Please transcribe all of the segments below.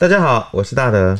大家好，我是大德。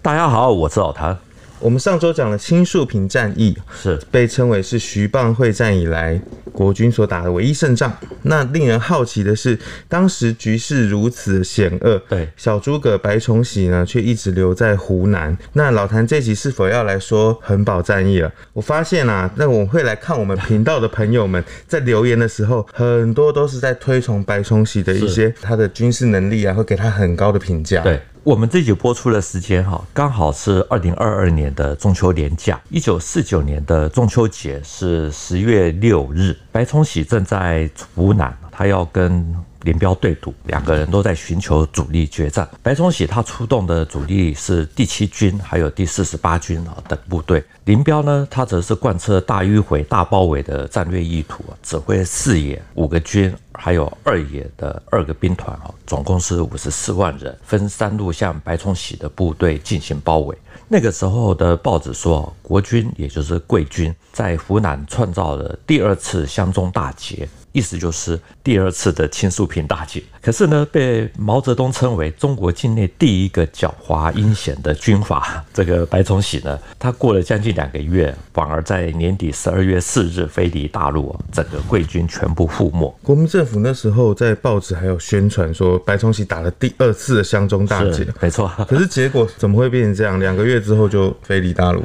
大家好，我是老谭。我们上周讲了青树坪战役，是被称为是徐蚌会战以来国军所打的唯一胜仗。那令人好奇的是，当时局势如此险恶，对小诸葛白崇禧呢，却一直留在湖南。那老谭这集是否要来说横保战役了？我发现啊，那我会来看我们频道的朋友们 在留言的时候，很多都是在推崇白崇禧的一些他的军事能力啊，会给他很高的评价。对。我们这集播出的时间哈，刚好是二零二二年的中秋连假。一九四九年的中秋节是十月六日，白崇禧正在湖南，他要跟林彪对赌，两个人都在寻求主力决战。白崇禧他出动的主力是第七军，还有第四十八军啊等部队。林彪呢，他则是贯彻大迂回、大包围的战略意图，指挥四野五个军，还有二野的二个兵团啊，总共是五十四万人，分三路向白崇禧的部队进行包围。那个时候的报纸说，国军也就是桂军在湖南创造了第二次湘中大捷。意思就是第二次的青树平大捷，可是呢，被毛泽东称为中国境内第一个狡猾阴险的军阀。这个白崇禧呢，他过了将近两个月，反而在年底十二月四日飞离大陆，整个桂军全部覆没。国民政府那时候在报纸还有宣传说，白崇禧打了第二次的湘中大捷，没错。可是结果怎么会变成这样？两个月之后就飞离大陆。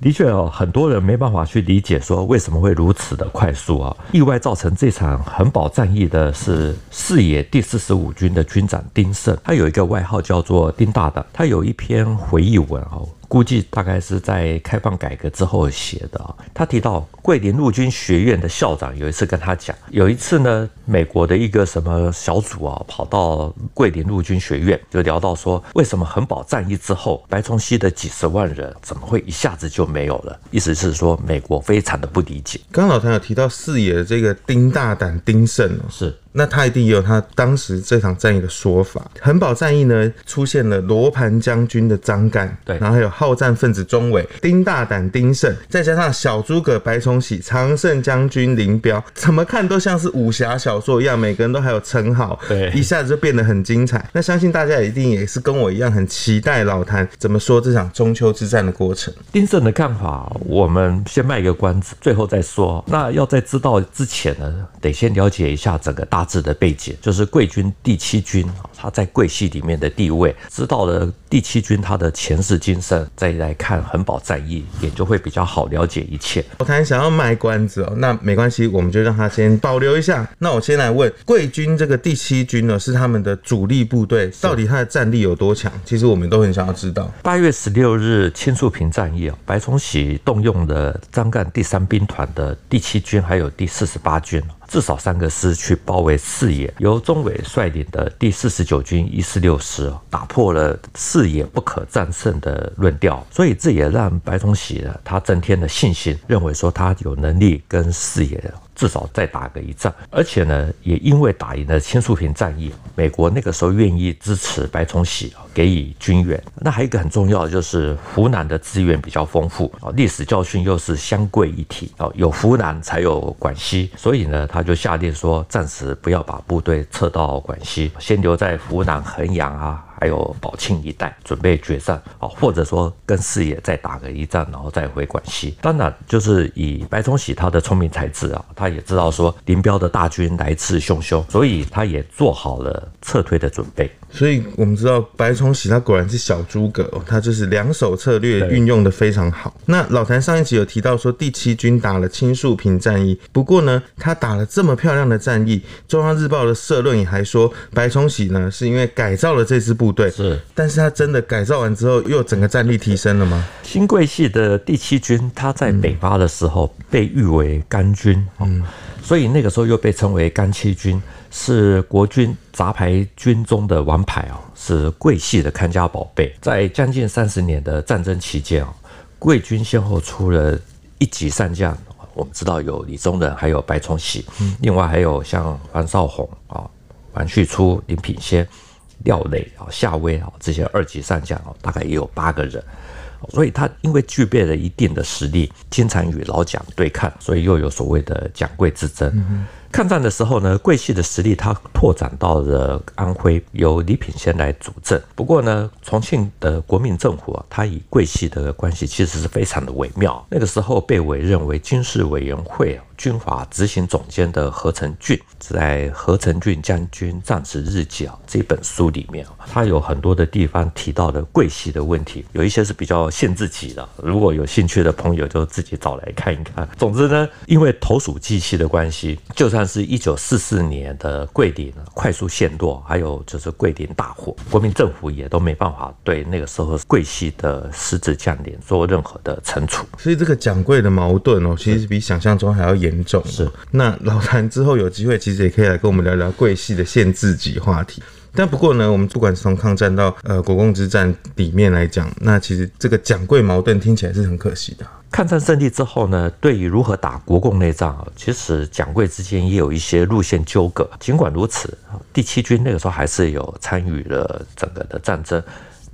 的确哦，很多人没办法去理解说为什么会如此的快速啊！意外造成这场恒宝战役的是四野第四十五军的军长丁盛，他有一个外号叫做丁大胆，他有一篇回忆文哦。估计大概是在开放改革之后写的啊。他提到桂林陆军学院的校长有一次跟他讲，有一次呢，美国的一个什么小组啊，跑到桂林陆军学院，就聊到说，为什么横保战役之后，白崇禧的几十万人怎么会一下子就没有了？意思是说，美国非常的不理解。刚刚老谭有提到四野的这个丁大胆、丁盛是。那他一定也有他当时这场战役的说法。恒宝战役呢，出现了罗盘将军的张干，对，然后还有好战分子钟伟、丁大胆、丁胜，再加上小诸葛白崇禧、常胜将军林彪，怎么看都像是武侠小说一样，每个人都还有称号，对，一下子就变得很精彩。那相信大家一定也是跟我一样很期待老谭怎么说这场中秋之战的过程。丁胜的看法，我们先卖一个关子，最后再说。那要在知道之前呢，得先了解一下整个大。大致的背景就是桂军第七军啊，他在桂系里面的地位，知道了第七军他的前世今生，再来看恒宝战役，也就会比较好了解一切。老谭想要卖关子哦，那没关系，我们就让他先保留一下。那我先来问，桂军这个第七军呢，是他们的主力部队，到底他的战力有多强？其实我们都很想要知道。八月十六日青树坪战役啊，白崇禧动用了张干第三兵团的第七军，还有第四十八军。至少三个师去包围四野，由钟伟率领的第四十九军一四六师打破了四野不可战胜的论调，所以这也让白崇禧呢，他增添了信心，认为说他有能力跟四野至少再打个一仗，而且呢，也因为打赢了青树坪战役，美国那个时候愿意支持白崇禧啊给予军援。那还有一个很重要的就是湖南的资源比较丰富啊，历史教训又是湘桂一体啊，有湖南才有广西，所以呢，他就下令说，暂时不要把部队撤到广西，先留在湖南衡阳啊。还有宝庆一带准备决战啊，或者说跟四野再打个一仗，然后再回广西。当然，就是以白崇禧他的聪明才智啊，他也知道说林彪的大军来势汹汹，所以他也做好了撤退的准备。所以我们知道白崇禧他果然是小诸葛哦，他就是两手策略运用的非常好。那老谭上一集有提到说第七军打了青树坪战役，不过呢，他打了这么漂亮的战役，中央日报的社论也还说白崇禧呢是因为改造了这支部队，是，但是他真的改造完之后又整个战力提升了吗？新桂系的第七军，他在北伐的时候被誉为干军，嗯，所以那个时候又被称为甘七军。是国军杂牌军中的王牌哦，是桂系的看家宝贝。在将近三十年的战争期间啊，桂军先后出了一级上将，我们知道有李宗仁，还有白崇禧，另外还有像黄绍竑啊、王旭初、林品仙、廖磊啊、夏威啊这些二级上将啊，大概也有八个人。所以他因为具备了一定的实力，经常与老蒋对抗，所以又有所谓的蒋桂之争。抗战的时候呢，桂系的实力他拓展到了安徽，由李品仙来主政。不过呢，重庆的国民政府啊，他与桂系的关系其实是非常的微妙。那个时候被委任为军事委员会啊。军阀执行总监的何成俊，在《何成俊将军战时日记》啊这本书里面，他有很多的地方提到的桂系的问题，有一些是比较限制级的。如果有兴趣的朋友，就自己找来看一看。总之呢，因为投鼠忌器的关系，就算是一九四四年的桂林快速陷落，还有就是桂林大火，国民政府也都没办法对那个时候桂系的失职将领做任何的惩处。所以这个蒋桂的矛盾哦，其实比想象中还要严。严重是，那老谭之后有机会，其实也可以来跟我们聊聊桂系的限制级话题。但不过呢，我们不管是从抗战到呃国共之战里面来讲，那其实这个蒋桂矛盾听起来是很可惜的。抗战胜利之后呢，对于如何打国共内战，其实蒋桂之间也有一些路线纠葛。尽管如此，第七军那个时候还是有参与了整个的战争，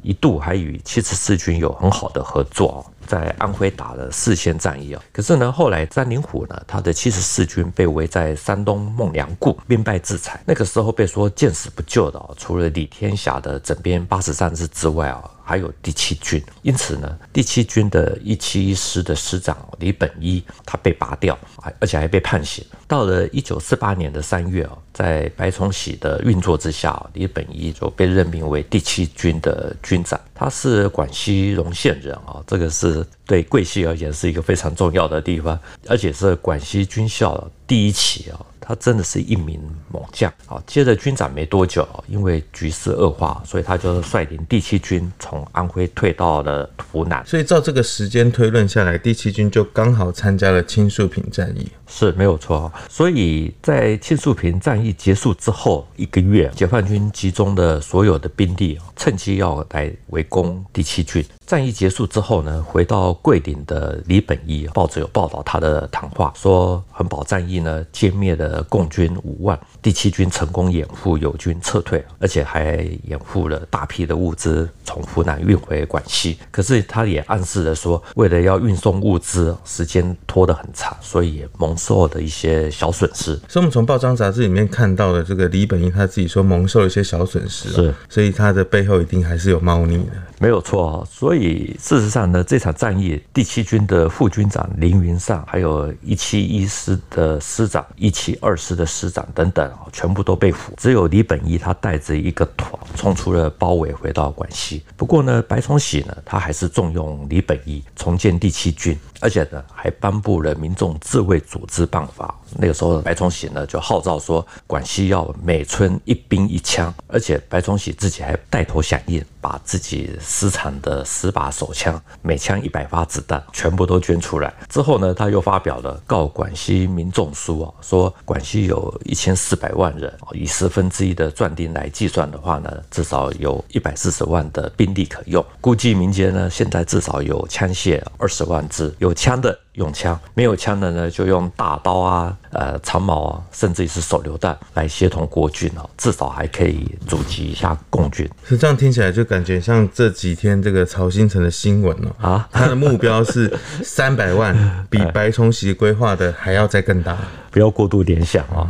一度还与七十四军有很好的合作。在安徽打了四线战役啊，可是呢，后来詹灵虎呢，他的七十四军被围在山东孟良崮，兵败自裁。那个时候被说见死不救的，除了李天霞的整编八十三师之外啊，还有第七军。因此呢，第七军的一七一师的师长李本一，他被拔掉，而且还被判刑。到了一九四八年的三月啊，在白崇禧的运作之下，李本一就被任命为第七军的军长。他是广西容县人啊，这个是。对桂系而言是一个非常重要的地方，而且是广西军校第一期啊。他真的是一名猛将。好，接着军长没多久，因为局势恶化，所以他就率领第七军从安徽退到了湖南。所以照这个时间推论下来，第七军就刚好参加了青树坪战役，是没有错。所以在青树坪战役结束之后一个月，解放军集中的所有的兵力，趁机要来围攻第七军。战役结束之后呢，回到桂林的李本一报纸有报道他的谈话，说恒宝战役呢歼灭了共军五万，第七军成功掩护友军撤退，而且还掩护了大批的物资从湖南运回广西。可是他也暗示了说，为了要运送物资，时间拖得很长，所以也蒙受了一些小损失。所以我们从报章杂志里面看到的这个李本英他自己说蒙受了一些小损失，是，所以他的背后一定还是有猫腻的。没有错，所以事实上呢，这场战役，第七军的副军长林云上，还有一七一师的师长、一七二师的师长等等，全部都被俘。只有李本一他带着一个团冲出了包围，回到广西。不过呢，白崇禧呢，他还是重用李本一，重建第七军。而且呢，还颁布了民众自卫组织办法。那个时候，白崇禧呢就号召说，广西要每村一兵一枪。而且白崇禧自己还带头响应，把自己私藏的十把手枪，每枪一百发子弹，全部都捐出来。之后呢，他又发表了告广西民众书啊，说广西有一千四百万人，以十分之一的壮丁来计算的话呢，至少有一百四十万的兵力可用。估计民间呢，现在至少有枪械二十万支。有枪的用枪，没有枪的呢，就用大刀啊、呃长矛啊，甚至于是手榴弹来协同国军啊，至少还可以阻击一下共军。是这样听起来就感觉像这几天这个曹新成的新闻哦啊，他的目标是 三百万，比白崇禧规划的还要再更大，不要过度联想啊。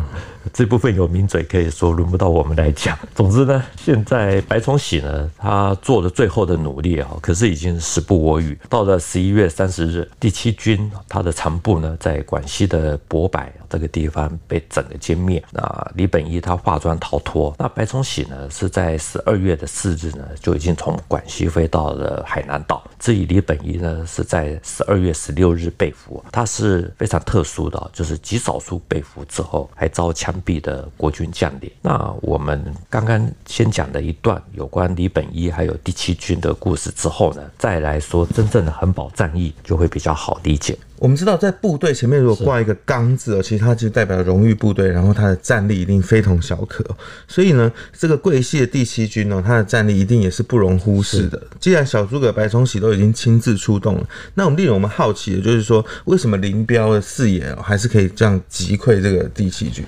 这部分有名嘴可以说轮不到我们来讲。总之呢，现在白崇禧呢，他做了最后的努力啊，可是已经时不我与。到了十一月三十日，第七军他的残部呢，在广西的博柏这个地方被整个歼灭。那李本一他化妆逃脱。那白崇禧呢，是在十二月的四日呢，就已经从广西飞到了海南岛。至于李本一呢，是在十二月十六日被俘。他是非常特殊的，就是极少数被俘之后还遭枪毙的国军将领。那我们刚刚先讲了一段有关李本一还有第七军的故事之后呢，再来说真正的恒宝战役，就会比较好理解。我们知道，在部队前面如果挂一个“刚”字哦，其实它就代表荣誉部队，然后它的战力一定非同小可。所以呢，这个桂系的第七军呢，它的战力一定也是不容忽视的。既然小诸葛白崇禧都已经亲自出动了，那我们令我们好奇的就是说，为什么林彪的四野还是可以这样击溃这个第七军？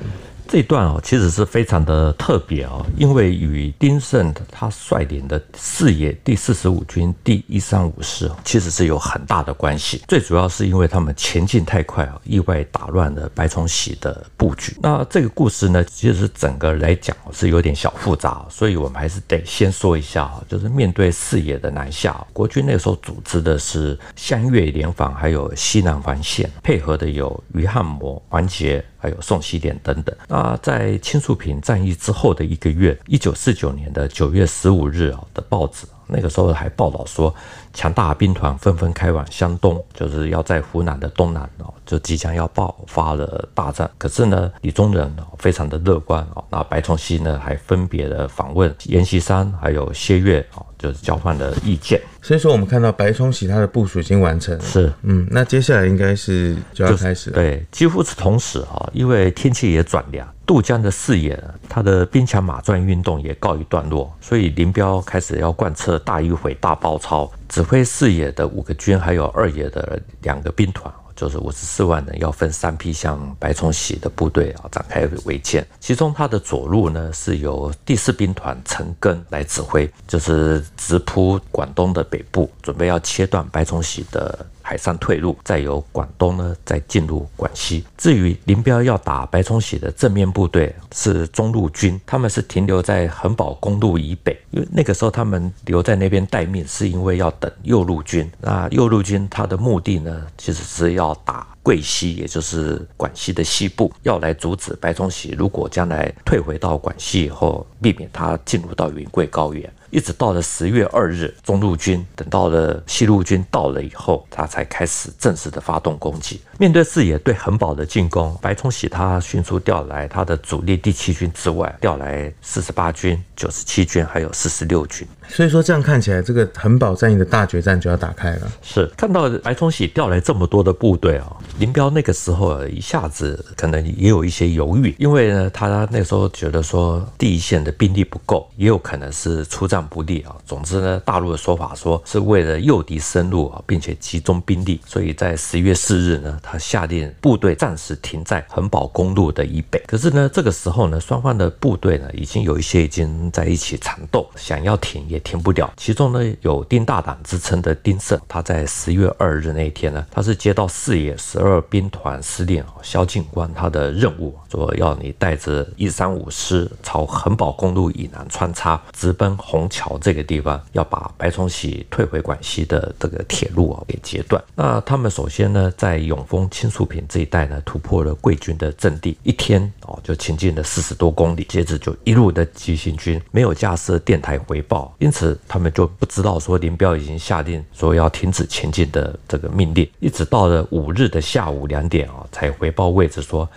这一段哦，其实是非常的特别哦，因为与丁胜他率领的四野第四十五军第一三五师其实是有很大的关系。最主要是因为他们前进太快啊，意外打乱了白崇禧的布局。那这个故事呢，其实整个来讲是有点小复杂，所以我们还是得先说一下啊，就是面对四野的南下，国军那个时候组织的是湘粤联防，还有西南防线，配合的有余汉谋、黄捷。还有宋希濂等等。那在青树坪战役之后的一个月，一九四九年的九月十五日啊的报纸，那个时候还报道说，强大兵团纷纷开往湘东，就是要在湖南的东南哦，就即将要爆发了大战。可是呢，李宗仁哦非常的乐观哦，那白崇禧呢还分别的访问阎锡山还有谢岳哦，就是交换了意见。所以说，我们看到白崇禧他的部署已经完成了。是，嗯，那接下来应该是就要开始了。对，几乎是同时啊，因为天气也转凉，渡江的视野他的兵强马壮运动也告一段落，所以林彪开始要贯彻大迂回、大包抄，指挥四野的五个军，还有二野的两个兵团。就是五十四万人要分三批向白崇禧的部队啊展开围歼，其中他的左路呢是由第四兵团陈赓来指挥，就是直扑广东的北部，准备要切断白崇禧的。海上退路，再由广东呢，再进入广西。至于林彪要打白崇禧的正面部队是中路军，他们是停留在恒宝公路以北，因为那个时候他们留在那边待命，是因为要等右路军。那右路军他的目的呢，其实是要打桂西，也就是广西的西部，要来阻止白崇禧如果将来退回到广西以后，避免他进入到云贵高原。一直到了十月二日，中路军等到了西路军到了以后，他才开始正式的发动攻击。面对四野对恒宝的进攻，白崇禧他迅速调来他的主力第七军之外，调来四十八军、九十七军，还有四十六军。所以说这样看起来，这个恒宝战役的大决战就要打开了。是看到白崇禧调来这么多的部队啊，林彪那个时候一下子可能也有一些犹豫，因为呢，他那时候觉得说第一线的兵力不够，也有可能是出战。不利啊！总之呢，大陆的说法说是为了诱敌深入啊，并且集中兵力，所以在十一月四日呢，他下令部队暂时停在恒宝公路的以北。可是呢，这个时候呢，双方的部队呢，已经有一些已经在一起缠斗，想要停也停不了。其中呢，有丁大胆之称的丁胜，他在十月二日那一天呢，他是接到四野十二兵团司令萧劲观他的任务，说要你带着一三五师朝恒宝公路以南穿插，直奔虹桥这个地方，要把白崇禧退回广西的这个铁路啊给截断。那他们首先呢，在永丰青树坪这一带呢，突破了贵军的阵地，一天哦就前进了四十多公里，接着就一路的急行军，没有架设电台回报，因因此他们就不知道说林彪已经下令说要停止前进的这个命令，一直到了五日的下午两点啊，才回报位置说。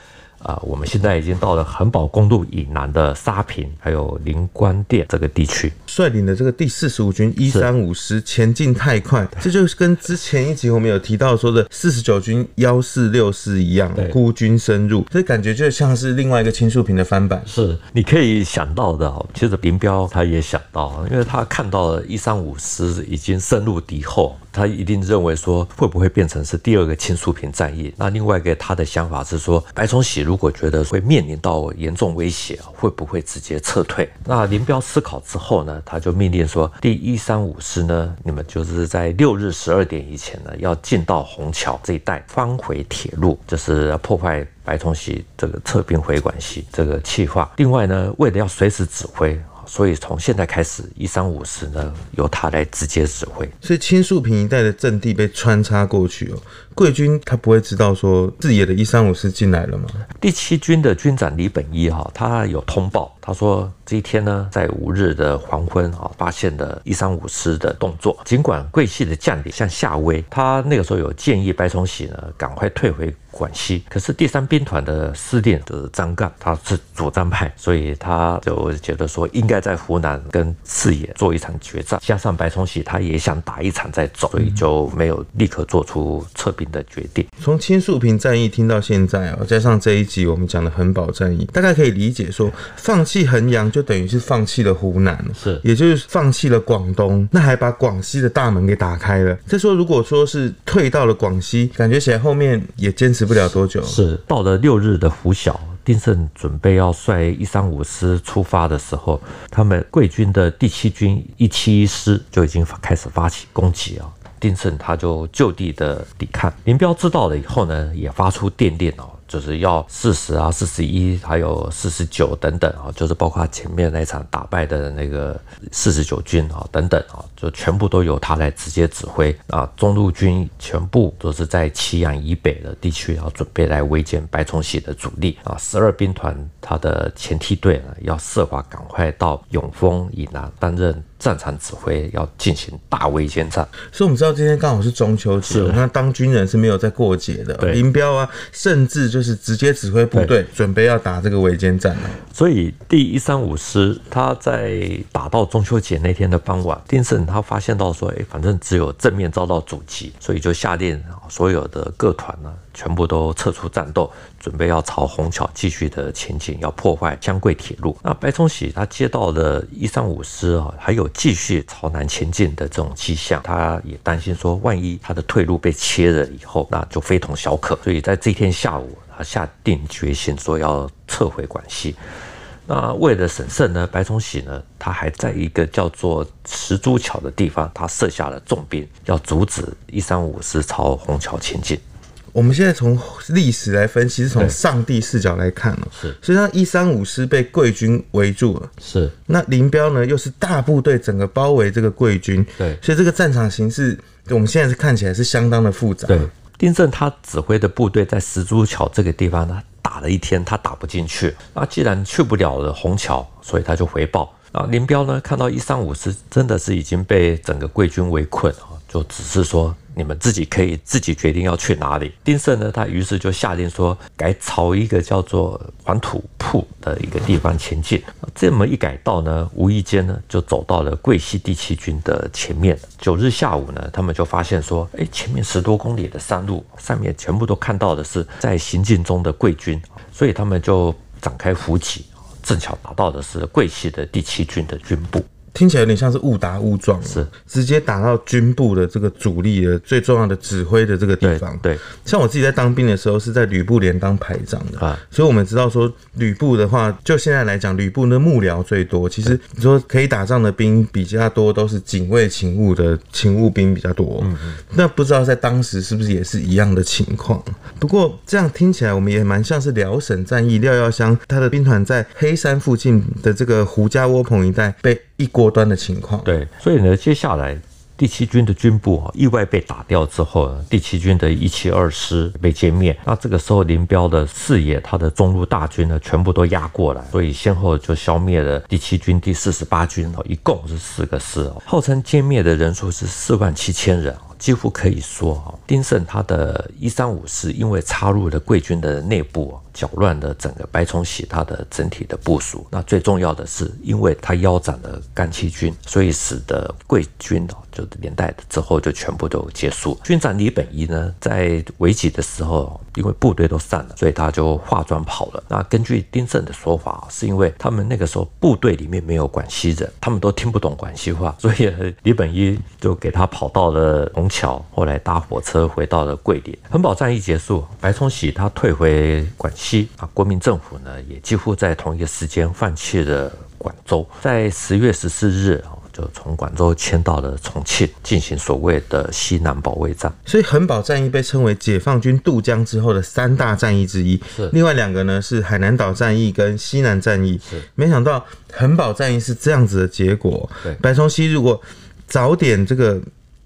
啊，我们现在已经到了恒宝公路以南的沙坪，还有灵官殿这个地区。率领的这个第四十五军一三五师前进太快，这就是跟之前一集我们有提到说的四十九军幺四六师一样，孤军深入，这感觉就像是另外一个青树坪的翻版。是，你可以想到的哦。其实林彪他也想到，因为他看到了一三五师已经深入敌后，他一定认为说会不会变成是第二个青树坪战役？那另外一个他的想法是说，白崇禧。如果觉得会面临到严重威胁，会不会直接撤退？那林彪思考之后呢，他就命令说：第一三五师呢，你们就是在六日十二点以前呢，要进到虹桥这一带，翻回铁路，就是要破坏白崇禧这个撤兵回广西这个计划。另外呢，为了要随时指挥。所以从现在开始，一三五师呢由他来直接指挥。所以青树坪一带的阵地被穿插过去哦，贵军他不会知道说自己的一三五师进来了吗？第七军的军长李本一哈，他有通报，他说这一天呢，在五日的黄昏啊，发现了一三五师的动作。尽管桂系的将领像夏威，他那个时候有建议白崇禧呢赶快退回。广西，可是第三兵团的司令的张干，他是主战派，所以他就觉得说应该在湖南跟四野做一场决战，加上白崇禧他也想打一场再走，所以就没有立刻做出撤兵的决定。从青树坪战役听到现在哦，加上这一集我们讲的恒宝战役，大概可以理解说，放弃衡阳就等于是放弃了湖南，是，也就是放弃了广东，那还把广西的大门给打开了。再说如果说是退到了广西，感觉起来后面也坚持。不了多久，是到了六日的拂晓。丁盛准备要率一三五师出发的时候，他们贵军的第七军一七一师就已经开始发起攻击啊。丁胜他就就地的抵抗，林彪知道了以后呢，也发出电令哦。就是要四十啊、四十一，还有四十九等等啊，就是包括前面那场打败的那个四十九军啊等等啊，就全部都由他来直接指挥啊。中路军全部都是在祁阳以北的地区，然后准备来围歼白崇禧的主力啊。十二兵团他的前梯队呢，要设法赶快到永丰以南担任。战场指挥要进行大围歼战，所以我们知道今天刚好是中秋节，那当军人是没有在过节的。林彪啊，甚至就是直接指挥部队准备要打这个围歼战了。所以第一三五师他在打到中秋节那天的傍晚，丁盛他发现到说，哎，反正只有正面遭到阻击，所以就下令所有的各团呢。全部都撤出战斗，准备要朝虹桥继续的前进，要破坏湘桂铁路。那白崇禧他接到了一三五师啊，还有继续朝南前进的这种迹象，他也担心说，万一他的退路被切了以后，那就非同小可。所以在这天下午，他下定决心说要撤回广西。那为了审慎呢，白崇禧呢，他还在一个叫做石珠桥的地方，他设下了重兵，要阻止一三五师朝虹桥前进。我们现在从历史来分析，是从上帝视角来看哦。是，所以他一三五师被贵军围住了。是，那林彪呢，又是大部队整个包围这个贵军。对，所以这个战场形势，我们现在是看起来是相当的复杂。对，丁正他指挥的部队在石珠桥这个地方呢，打了一天，他打不进去。那既然去不了了虹桥，所以他就回报。啊，林彪呢，看到一三五师真的是已经被整个贵军围困啊，就只是说。你们自己可以自己决定要去哪里。丁盛呢，他于是就下令说，改朝一个叫做黄土铺的一个地方前进。这么一改道呢，无意间呢就走到了桂系第七军的前面。九日下午呢，他们就发现说，哎，前面十多公里的山路上面全部都看到的是在行进中的桂军，所以他们就展开伏击，正巧打到的是桂系的第七军的军部。听起来有点像是误打误撞，是直接打到军部的这个主力的最重要的指挥的这个地方。对，像我自己在当兵的时候是在旅部连当排长的啊，所以我们知道说旅部的话，就现在来讲，旅部的幕僚最多。其实你说可以打仗的兵比较多，都是警卫勤务的勤务兵比较多。嗯嗯。那不知道在当时是不是也是一样的情况？不过这样听起来，我们也蛮像是辽沈战役，廖耀湘他的兵团在黑山附近的这个胡家窝棚一带被。一锅端的情况，对，所以呢，接下来第七军的军部啊，意外被打掉之后呢，第七军的一七二师被歼灭。那这个时候，林彪的四野他的中路大军呢，全部都压过来，所以先后就消灭了第七军第四十八军，一共是四个师哦，号称歼灭的人数是四万七千人。几乎可以说，哈，丁盛他的一三五师因为插入了贵军的内部，搅乱了整个白崇禧他的整体的部署。那最重要的是，因为他腰斩了甘七军，所以使得贵军哦，就连带之后就全部都结束。军长李本一呢，在围击的时候，因为部队都散了，所以他就化妆跑了。那根据丁盛的说法，是因为他们那个时候部队里面没有广西人，他们都听不懂广西话，所以李本一就给他跑到了桥后来搭火车回到了桂林。恒宝战役结束，白崇禧他退回广西啊，国民政府呢也几乎在同一个时间放弃了广州，在十月十四日啊，就从广州迁到了重庆，进行所谓的西南保卫战。所以恒宝战役被称为解放军渡江之后的三大战役之一。是，另外两个呢是海南岛战役跟西南战役。是，没想到恒宝战役是这样子的结果。对，白崇禧如果早点这个。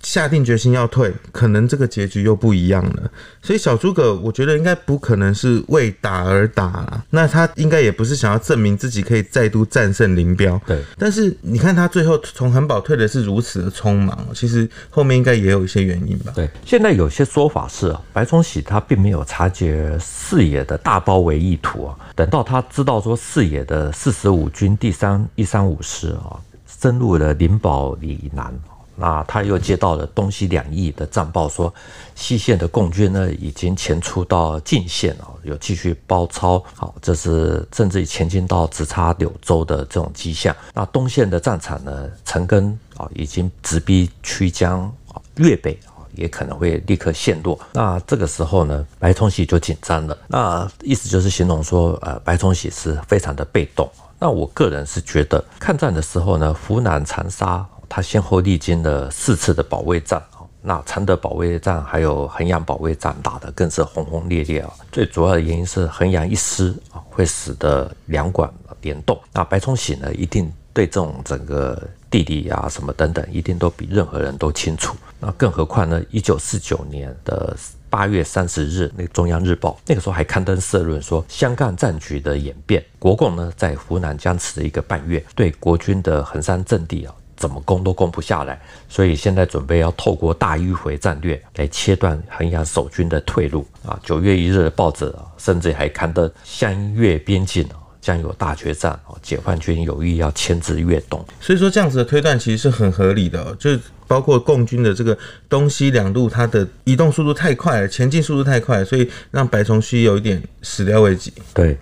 下定决心要退，可能这个结局又不一样了。所以小诸葛，我觉得应该不可能是为打而打啦。那他应该也不是想要证明自己可以再度战胜林彪。对。但是你看他最后从恒宝退的是如此的匆忙，其实后面应该也有一些原因吧。对。现在有些说法是，白崇禧他并没有察觉四野的大包围意图啊。等到他知道说四野的四十五军第三一三五师啊，深入了灵宝以南。那他又接到了东西两翼的战报，说西线的共军呢已经前出到晋线啊，有继续包抄，好，这是甚至于前进到直插柳州的这种迹象。那东线的战场呢，陈赓啊已经直逼曲江啊，粤北啊也可能会立刻陷落。那这个时候呢，白崇禧就紧张了。那意思就是形容说，呃，白崇禧是非常的被动。那我个人是觉得，抗战的时候呢，湖南长沙他先后历经了四次的保卫战啊。那常德保卫战还有衡阳保卫战打得更是轰轰烈烈啊！最主要的原因是衡阳一失啊，会使得两广联动。那白崇禧呢，一定对这种整个地理啊什么等等，一定都比任何人都清楚。那更何况呢，一九四九年的八月三十日，那个中央日报那个时候还刊登社论说，湘赣战局的演变，国共呢在湖南僵持了一个半月，对国军的衡山阵地啊。怎么攻都攻不下来，所以现在准备要透过大迂回战略来切断衡阳守军的退路啊！九月一日的报纸啊，甚至还刊登湘粤边境啊将有大决战啊，解放军有意要牵制粤东。所以说这样子的推断其实是很合理的，就包括共军的这个东西两路，它的移动速度太快了，前进速度太快，所以让白崇禧有一点始料未及。对，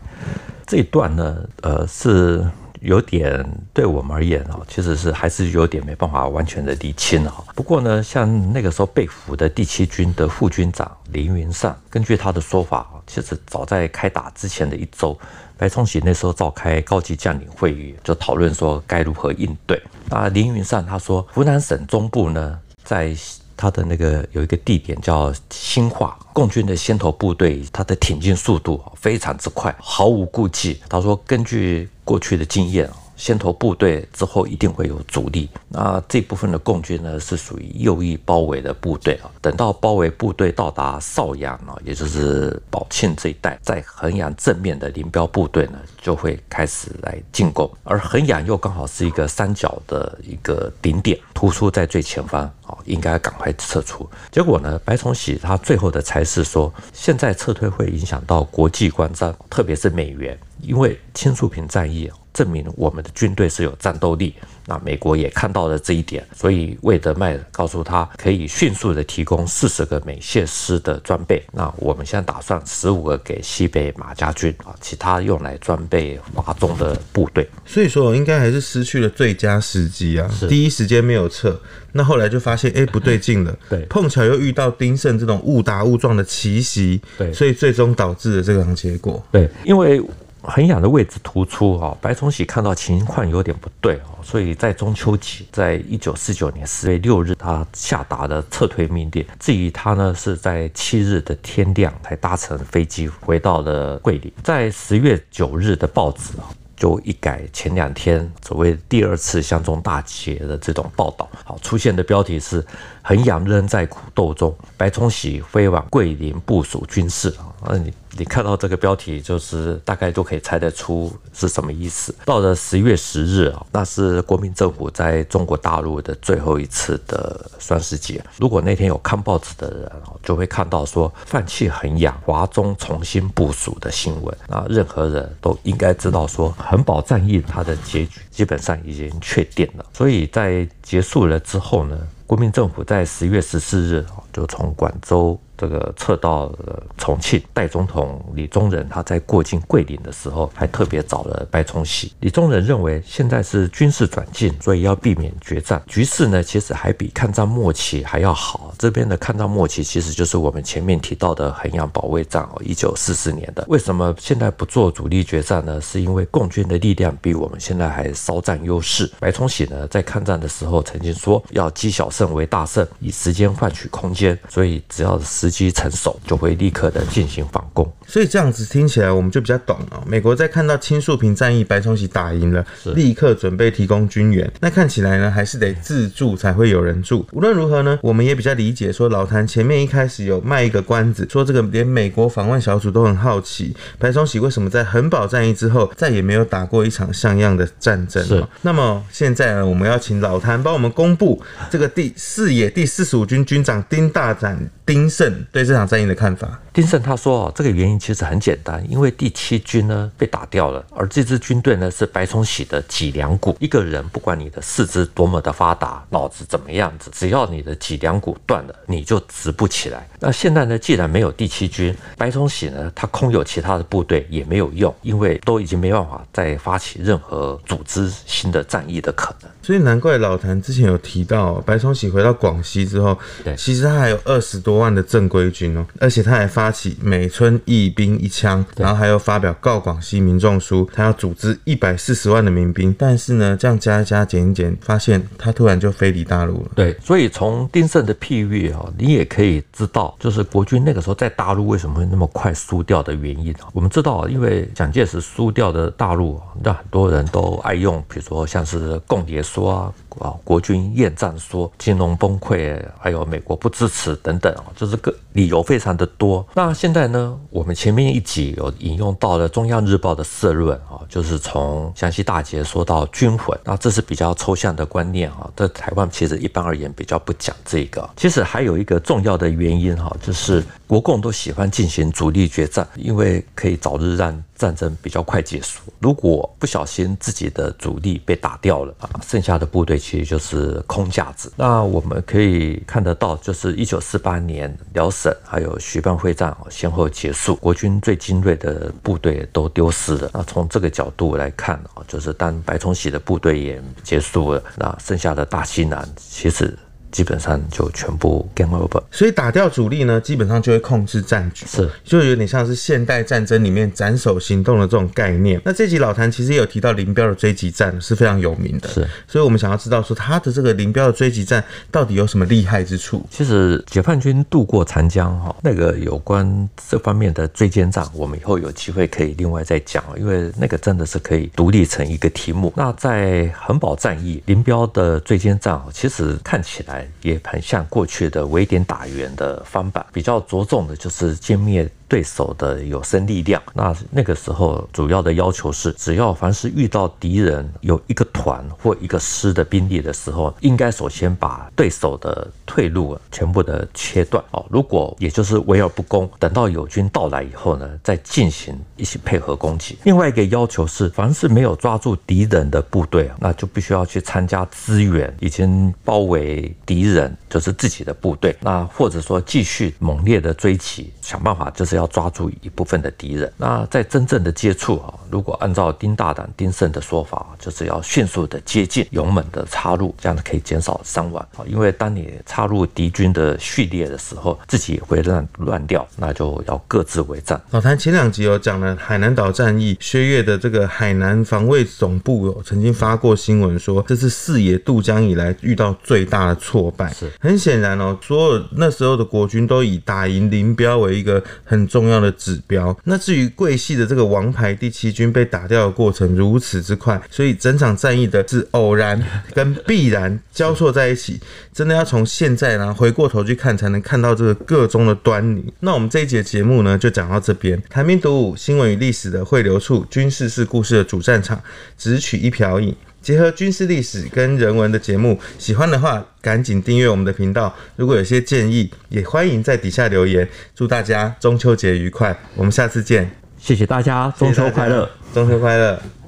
这一段呢，呃是。有点对我们而言啊，其实是还是有点没办法完全的理清啊。不过呢，像那个时候被俘的第七军的副军长林云善，根据他的说法，其实早在开打之前的一周，白崇禧那时候召开高级将领会议，就讨论说该如何应对。那林云善他说，湖南省中部呢，在他的那个有一个地点叫兴化，共军的先头部队，他的挺进速度非常之快，毫无顾忌。他说，根据过去的经验。先头部队之后一定会有主力，那这部分的共军呢，是属于右翼包围的部队啊。等到包围部队到达邵阳啊，也就是宝庆这一带，在衡阳正面的林彪部队呢，就会开始来进攻。而衡阳又刚好是一个三角的一个顶点，突出在最前方啊，应该赶快撤出。结果呢，白崇禧他最后的裁示说，现在撤退会影响到国际关系，特别是美元，因为青树坪战役证明我们的军队是有战斗力，那美国也看到了这一点，所以魏德迈告诉他可以迅速的提供四十个美械师的装备。那我们现在打算十五个给西北马家军啊，其他用来装备华中的部队。所以说，应该还是失去了最佳时机啊！第一时间没有撤，那后来就发现哎不对劲了，对，碰巧又遇到丁盛这种误打误撞的奇袭，对，所以最终导致了这样结果。对，因为。衡阳的位置突出啊，白崇禧看到情况有点不对啊，所以在中秋节，在一九四九年十月六日，他下达了撤退命令。至于他呢，是在七日的天亮才搭乘飞机回到了桂林。在十月九日的报纸啊，就一改前两天所谓第二次湘中大捷的这种报道，好，出现的标题是“衡阳仍在苦斗中，白崇禧飞往桂林部署军事”啊，那你。你看到这个标题，就是大概都可以猜得出是什么意思。到了十月十日啊，那是国民政府在中国大陆的最后一次的双十节。如果那天有看报纸的人，就会看到说放弃衡阳，华中重新部署的新闻。那任何人都应该知道说，衡宝战役它的结局基本上已经确定了。所以在结束了之后呢，国民政府在十月十四日就从广州。这个撤到重庆，代总统李宗仁他在过境桂林的时候，还特别找了白崇禧。李宗仁认为现在是军事转进，所以要避免决战。局势呢，其实还比抗战末期还要好。这边的抗战末期其实就是我们前面提到的衡阳保卫战哦，一九四四年的。为什么现在不做主力决战呢？是因为共军的力量比我们现在还稍占优势。白崇禧呢，在抗战的时候曾经说要积小胜为大胜，以时间换取空间，所以只要时机成熟，就会立刻的进行反攻。所以这样子听起来，我们就比较懂了。美国在看到青树坪战役，白崇禧打赢了，立刻准备提供军援。那看起来呢，还是得自助才会有人助。无论如何呢，我们也比较理解说，老谭前面一开始有卖一个关子，说这个连美国访问小组都很好奇，白崇禧为什么在衡宝战役之后再也没有打过一场像样的战争。是。那么现在呢，我们要请老谭帮我们公布这个第四野第四十五军军长丁大展丁盛。胜对这场战役的看法。丁胜他说：“哦，这个原因其实很简单，因为第七军呢被打掉了，而这支军队呢是白崇禧的脊梁骨。一个人不管你的四肢多么的发达，脑子怎么样子，只要你的脊梁骨断了，你就直不起来。那现在呢，既然没有第七军，白崇禧呢他空有其他的部队也没有用，因为都已经没办法再发起任何组织新的战役的可能。所以难怪老谭之前有提到，白崇禧回到广西之后，对，其实他还有二十多万的正规军哦，而且他还发起每村一兵一枪，然后还有发表告广西民众书，他要组织一百四十万的民兵。但是呢，这样加一加减一减，发现他突然就飞离大陆了。对，所以从丁胜的譬喻啊，你也可以知道，就是国军那个时候在大陆为什么会那么快输掉的原因。我们知道，因为蒋介石输掉的大陆，让很多人都爱用，比如说像是共谍说啊，啊，国军厌战说，金融崩溃，还有美国不支持等等啊，就是个理由非常的多。那现在呢，我们前面一集有引用到了中央日报的社论啊，就是从湘西大捷说到军魂，那这是比较抽象的观念啊，在台湾其实一般而言比较不讲这个。其实还有一个重要的原因哈，就是国共都喜欢进行主力决战，因为可以早日让战争比较快结束。如果不小心自己的主力被打掉了啊，剩下的部队其实就是空架子。那我们可以看得到，就是一九四八年辽沈还有徐蚌会战先后结束，国军最精锐的部队都丢失了。那从这个角度来看啊，就是当白崇禧的部队也结束了，那剩下的大西南其实。基本上就全部 game over，所以打掉主力呢，基本上就会控制战局，是，就有点像是现代战争里面斩首行动的这种概念。那这集老谭其实也有提到林彪的追击战是非常有名的，是，所以我们想要知道说他的这个林彪的追击战到底有什么厉害之处？其实解放军渡过长江哈，那个有关这方面的追歼战，我们以后有机会可以另外再讲，因为那个真的是可以独立成一个题目。那在恒保战役，林彪的追歼战，其实看起来。也很像过去的围点打援的翻版，比较着重的就是歼灭。对手的有生力量，那那个时候主要的要求是，只要凡是遇到敌人有一个团或一个师的兵力的时候，应该首先把对手的退路全部的切断哦。如果也就是围而不攻，等到友军到来以后呢，再进行一起配合攻击。另外一个要求是，凡是没有抓住敌人的部队，那就必须要去参加支援，已经包围敌人就是自己的部队，那或者说继续猛烈的追击，想办法就是要。要抓住一部分的敌人，那在真正的接触啊，如果按照丁大胆、丁胜的说法，就是要迅速的接近，勇猛的插入，这样子可以减少伤亡啊。因为当你插入敌军的序列的时候，自己也会乱乱掉，那就要各自为战。老谭前两集有讲了海南岛战役，薛岳的这个海南防卫总部有曾经发过新闻说，这是四野渡江以来遇到最大的挫败。是很显然哦，所有那时候的国军都以打赢林彪为一个很。重要的指标。那至于桂系的这个王牌第七军被打掉的过程如此之快，所以整场战役的是偶然跟必然交错在一起，真的要从现在呢回过头去看，才能看到这个个中的端倪。那我们这一节节目呢就讲到这边。谭兵读武，新闻与历史的汇流处，军事是故事的主战场，只取一瓢饮。结合军事历史跟人文的节目，喜欢的话赶紧订阅我们的频道。如果有些建议，也欢迎在底下留言。祝大家中秋节愉快，我们下次见。谢谢大家，中秋快乐，中秋快乐。